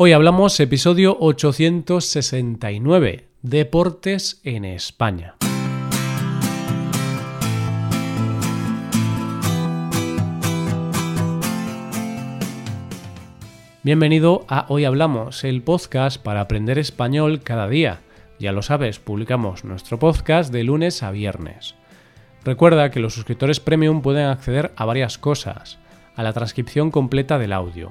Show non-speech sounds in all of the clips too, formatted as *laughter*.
Hoy hablamos episodio 869, Deportes en España. Bienvenido a Hoy Hablamos, el podcast para aprender español cada día. Ya lo sabes, publicamos nuestro podcast de lunes a viernes. Recuerda que los suscriptores premium pueden acceder a varias cosas, a la transcripción completa del audio,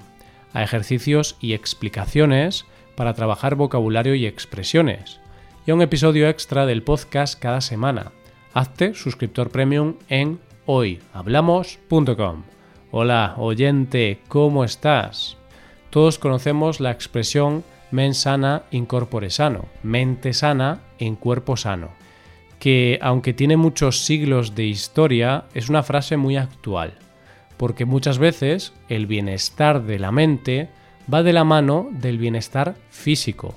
a ejercicios y explicaciones para trabajar vocabulario y expresiones, y a un episodio extra del podcast cada semana. Hazte suscriptor premium en hoyhablamos.com. Hola, oyente, ¿cómo estás? Todos conocemos la expresión mens sana in corpore sano, mente sana en cuerpo sano, que aunque tiene muchos siglos de historia, es una frase muy actual porque muchas veces el bienestar de la mente va de la mano del bienestar físico.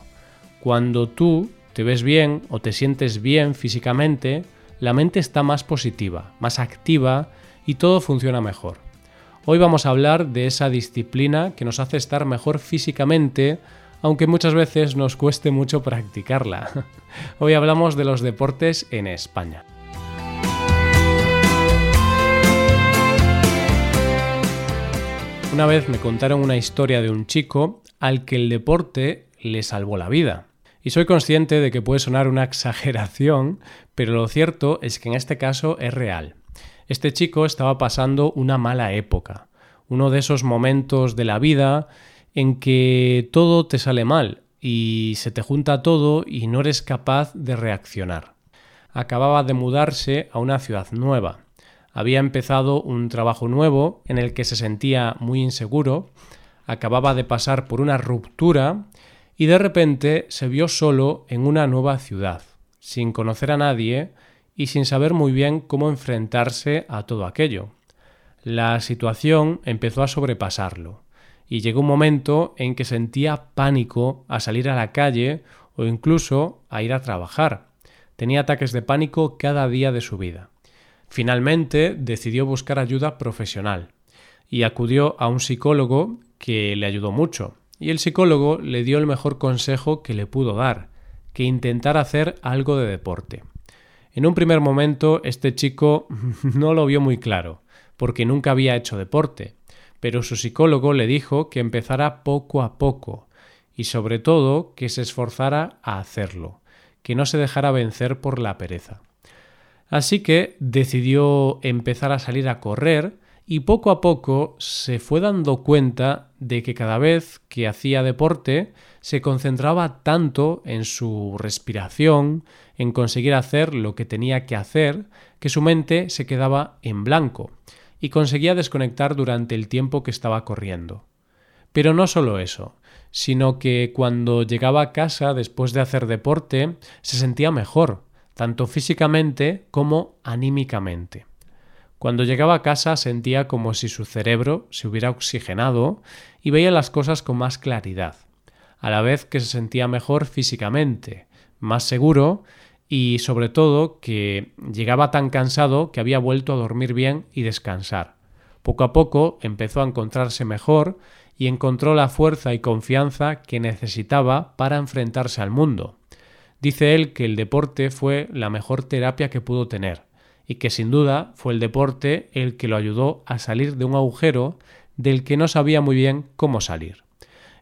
Cuando tú te ves bien o te sientes bien físicamente, la mente está más positiva, más activa y todo funciona mejor. Hoy vamos a hablar de esa disciplina que nos hace estar mejor físicamente, aunque muchas veces nos cueste mucho practicarla. *laughs* Hoy hablamos de los deportes en España. Una vez me contaron una historia de un chico al que el deporte le salvó la vida. Y soy consciente de que puede sonar una *laughs* exageración, pero lo cierto es que en este caso es real. Este chico estaba pasando una mala época, uno de esos momentos de la vida en que todo te sale mal y se te junta todo y no eres capaz de reaccionar. Acababa de mudarse a una ciudad nueva había empezado un trabajo nuevo en el que se sentía muy inseguro, acababa de pasar por una ruptura y de repente se vio solo en una nueva ciudad, sin conocer a nadie y sin saber muy bien cómo enfrentarse a todo aquello. La situación empezó a sobrepasarlo y llegó un momento en que sentía pánico a salir a la calle o incluso a ir a trabajar. Tenía ataques de pánico cada día de su vida. Finalmente decidió buscar ayuda profesional y acudió a un psicólogo que le ayudó mucho. Y el psicólogo le dio el mejor consejo que le pudo dar, que intentara hacer algo de deporte. En un primer momento este chico *laughs* no lo vio muy claro, porque nunca había hecho deporte, pero su psicólogo le dijo que empezara poco a poco y sobre todo que se esforzara a hacerlo, que no se dejara vencer por la pereza. Así que decidió empezar a salir a correr y poco a poco se fue dando cuenta de que cada vez que hacía deporte se concentraba tanto en su respiración, en conseguir hacer lo que tenía que hacer, que su mente se quedaba en blanco y conseguía desconectar durante el tiempo que estaba corriendo. Pero no solo eso, sino que cuando llegaba a casa después de hacer deporte se sentía mejor, tanto físicamente como anímicamente. Cuando llegaba a casa sentía como si su cerebro se hubiera oxigenado y veía las cosas con más claridad, a la vez que se sentía mejor físicamente, más seguro y sobre todo que llegaba tan cansado que había vuelto a dormir bien y descansar. Poco a poco empezó a encontrarse mejor y encontró la fuerza y confianza que necesitaba para enfrentarse al mundo. Dice él que el deporte fue la mejor terapia que pudo tener y que sin duda fue el deporte el que lo ayudó a salir de un agujero del que no sabía muy bien cómo salir.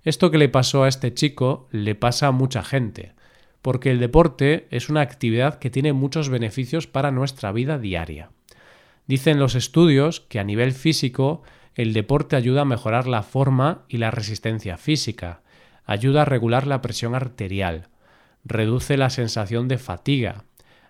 Esto que le pasó a este chico le pasa a mucha gente, porque el deporte es una actividad que tiene muchos beneficios para nuestra vida diaria. Dicen los estudios que a nivel físico el deporte ayuda a mejorar la forma y la resistencia física, ayuda a regular la presión arterial, reduce la sensación de fatiga,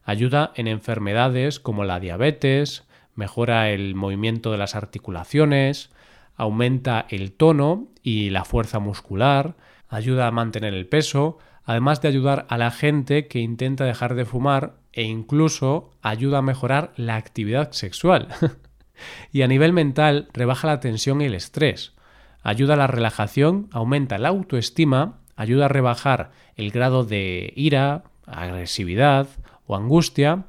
ayuda en enfermedades como la diabetes, mejora el movimiento de las articulaciones, aumenta el tono y la fuerza muscular, ayuda a mantener el peso, además de ayudar a la gente que intenta dejar de fumar e incluso ayuda a mejorar la actividad sexual. *laughs* y a nivel mental rebaja la tensión y el estrés, ayuda a la relajación, aumenta la autoestima ayuda a rebajar el grado de ira, agresividad o angustia,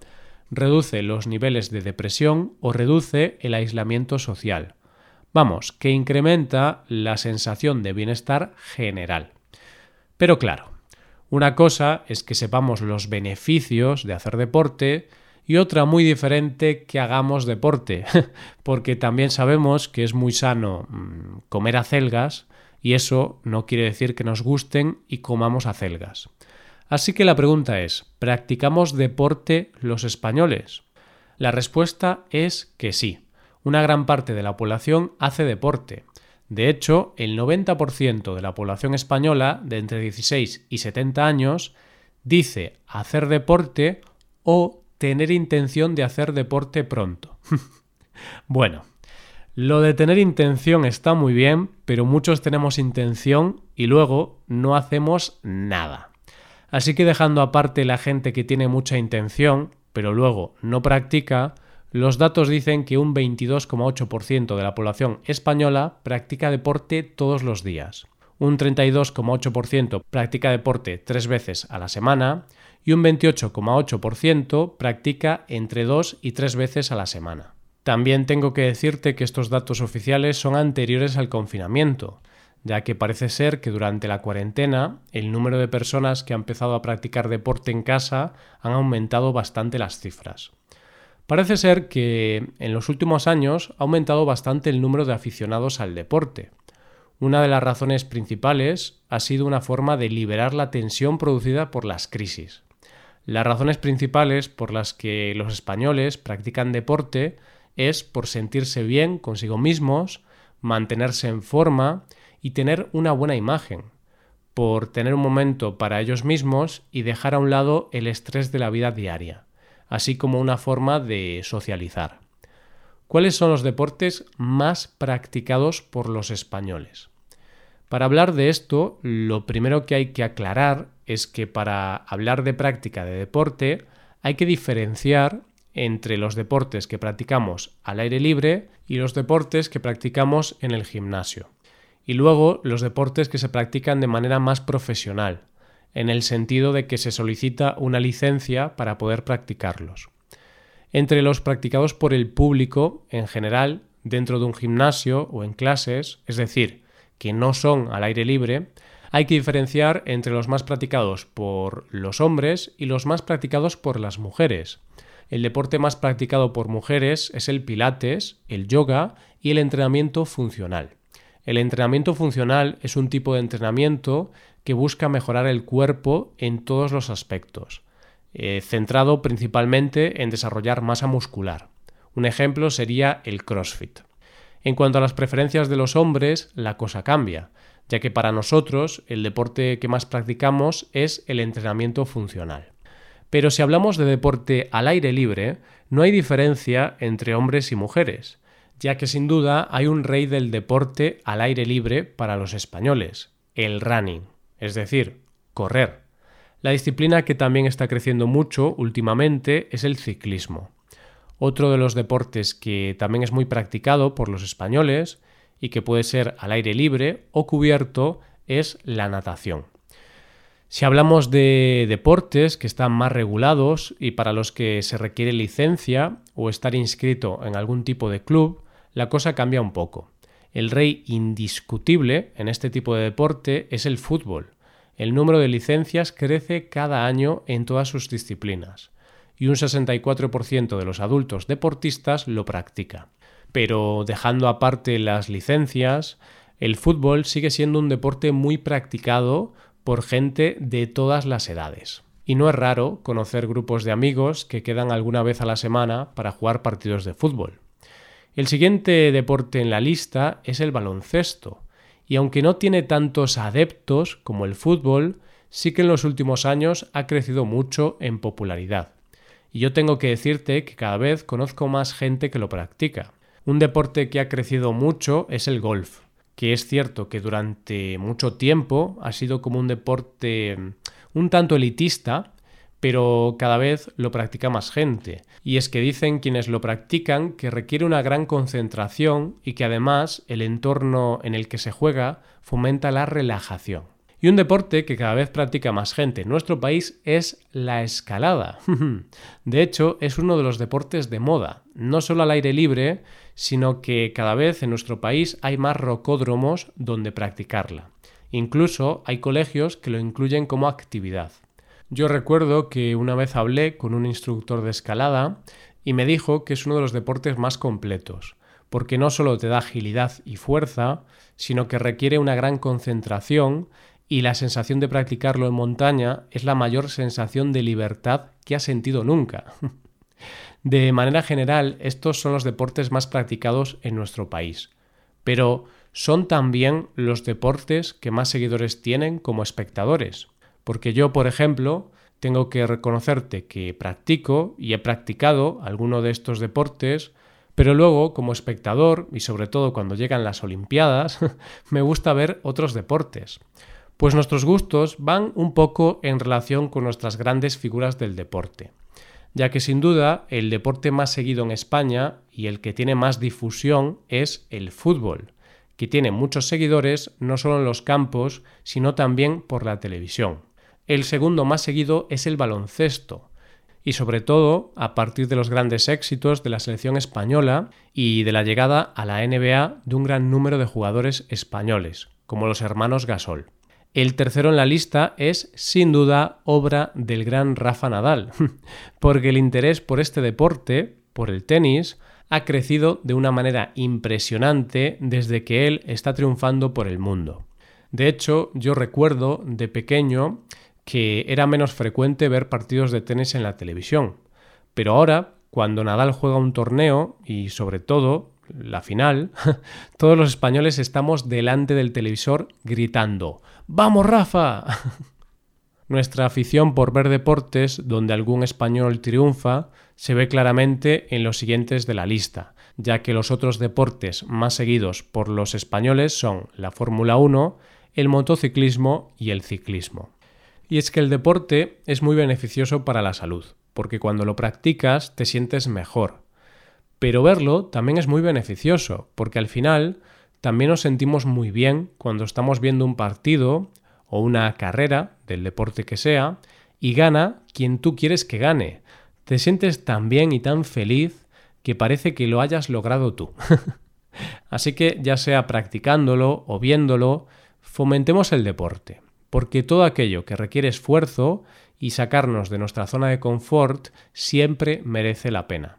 reduce los niveles de depresión o reduce el aislamiento social. Vamos, que incrementa la sensación de bienestar general. Pero claro, una cosa es que sepamos los beneficios de hacer deporte y otra muy diferente que hagamos deporte, *laughs* porque también sabemos que es muy sano mm, comer acelgas y eso no quiere decir que nos gusten y comamos acelgas. Así que la pregunta es, ¿practicamos deporte los españoles? La respuesta es que sí. Una gran parte de la población hace deporte. De hecho, el 90% de la población española de entre 16 y 70 años dice hacer deporte o tener intención de hacer deporte pronto. *laughs* bueno, lo de tener intención está muy bien, pero muchos tenemos intención y luego no hacemos nada. Así que dejando aparte la gente que tiene mucha intención, pero luego no practica, los datos dicen que un 22,8% de la población española practica deporte todos los días, un 32,8% practica deporte tres veces a la semana y un 28,8% practica entre dos y tres veces a la semana. También tengo que decirte que estos datos oficiales son anteriores al confinamiento, ya que parece ser que durante la cuarentena el número de personas que han empezado a practicar deporte en casa han aumentado bastante las cifras. Parece ser que en los últimos años ha aumentado bastante el número de aficionados al deporte. Una de las razones principales ha sido una forma de liberar la tensión producida por las crisis. Las razones principales por las que los españoles practican deporte es por sentirse bien consigo mismos, mantenerse en forma y tener una buena imagen, por tener un momento para ellos mismos y dejar a un lado el estrés de la vida diaria, así como una forma de socializar. ¿Cuáles son los deportes más practicados por los españoles? Para hablar de esto, lo primero que hay que aclarar es que para hablar de práctica de deporte hay que diferenciar entre los deportes que practicamos al aire libre y los deportes que practicamos en el gimnasio y luego los deportes que se practican de manera más profesional, en el sentido de que se solicita una licencia para poder practicarlos. Entre los practicados por el público, en general, dentro de un gimnasio o en clases, es decir, que no son al aire libre, hay que diferenciar entre los más practicados por los hombres y los más practicados por las mujeres. El deporte más practicado por mujeres es el pilates, el yoga y el entrenamiento funcional. El entrenamiento funcional es un tipo de entrenamiento que busca mejorar el cuerpo en todos los aspectos, eh, centrado principalmente en desarrollar masa muscular. Un ejemplo sería el CrossFit. En cuanto a las preferencias de los hombres, la cosa cambia, ya que para nosotros el deporte que más practicamos es el entrenamiento funcional. Pero si hablamos de deporte al aire libre, no hay diferencia entre hombres y mujeres ya que sin duda hay un rey del deporte al aire libre para los españoles, el running, es decir, correr. La disciplina que también está creciendo mucho últimamente es el ciclismo. Otro de los deportes que también es muy practicado por los españoles y que puede ser al aire libre o cubierto es la natación. Si hablamos de deportes que están más regulados y para los que se requiere licencia o estar inscrito en algún tipo de club, la cosa cambia un poco. El rey indiscutible en este tipo de deporte es el fútbol. El número de licencias crece cada año en todas sus disciplinas y un 64% de los adultos deportistas lo practica. Pero dejando aparte las licencias, el fútbol sigue siendo un deporte muy practicado por gente de todas las edades. Y no es raro conocer grupos de amigos que quedan alguna vez a la semana para jugar partidos de fútbol. El siguiente deporte en la lista es el baloncesto, y aunque no tiene tantos adeptos como el fútbol, sí que en los últimos años ha crecido mucho en popularidad. Y yo tengo que decirte que cada vez conozco más gente que lo practica. Un deporte que ha crecido mucho es el golf, que es cierto que durante mucho tiempo ha sido como un deporte un tanto elitista, pero cada vez lo practica más gente. Y es que dicen quienes lo practican que requiere una gran concentración y que además el entorno en el que se juega fomenta la relajación. Y un deporte que cada vez practica más gente en nuestro país es la escalada. *laughs* de hecho, es uno de los deportes de moda, no solo al aire libre, sino que cada vez en nuestro país hay más rocódromos donde practicarla. Incluso hay colegios que lo incluyen como actividad. Yo recuerdo que una vez hablé con un instructor de escalada y me dijo que es uno de los deportes más completos, porque no solo te da agilidad y fuerza, sino que requiere una gran concentración y la sensación de practicarlo en montaña es la mayor sensación de libertad que has sentido nunca. *laughs* De manera general, estos son los deportes más practicados en nuestro país, pero son también los deportes que más seguidores tienen como espectadores, porque yo, por ejemplo, tengo que reconocerte que practico y he practicado alguno de estos deportes, pero luego, como espectador, y sobre todo cuando llegan las Olimpiadas, *laughs* me gusta ver otros deportes. Pues nuestros gustos van un poco en relación con nuestras grandes figuras del deporte, ya que sin duda el deporte más seguido en España y el que tiene más difusión es el fútbol, que tiene muchos seguidores no solo en los campos, sino también por la televisión. El segundo más seguido es el baloncesto, y sobre todo a partir de los grandes éxitos de la selección española y de la llegada a la NBA de un gran número de jugadores españoles, como los hermanos Gasol. El tercero en la lista es, sin duda, obra del gran Rafa Nadal, *laughs* porque el interés por este deporte, por el tenis, ha crecido de una manera impresionante desde que él está triunfando por el mundo. De hecho, yo recuerdo de pequeño que era menos frecuente ver partidos de tenis en la televisión. Pero ahora, cuando Nadal juega un torneo y sobre todo la final, *laughs* todos los españoles estamos delante del televisor gritando ¡Vamos, Rafa! *laughs* Nuestra afición por ver deportes donde algún español triunfa se ve claramente en los siguientes de la lista, ya que los otros deportes más seguidos por los españoles son la Fórmula 1, el motociclismo y el ciclismo. Y es que el deporte es muy beneficioso para la salud, porque cuando lo practicas te sientes mejor. Pero verlo también es muy beneficioso, porque al final también nos sentimos muy bien cuando estamos viendo un partido o una carrera del deporte que sea y gana quien tú quieres que gane. Te sientes tan bien y tan feliz que parece que lo hayas logrado tú. *laughs* Así que ya sea practicándolo o viéndolo, fomentemos el deporte porque todo aquello que requiere esfuerzo y sacarnos de nuestra zona de confort siempre merece la pena.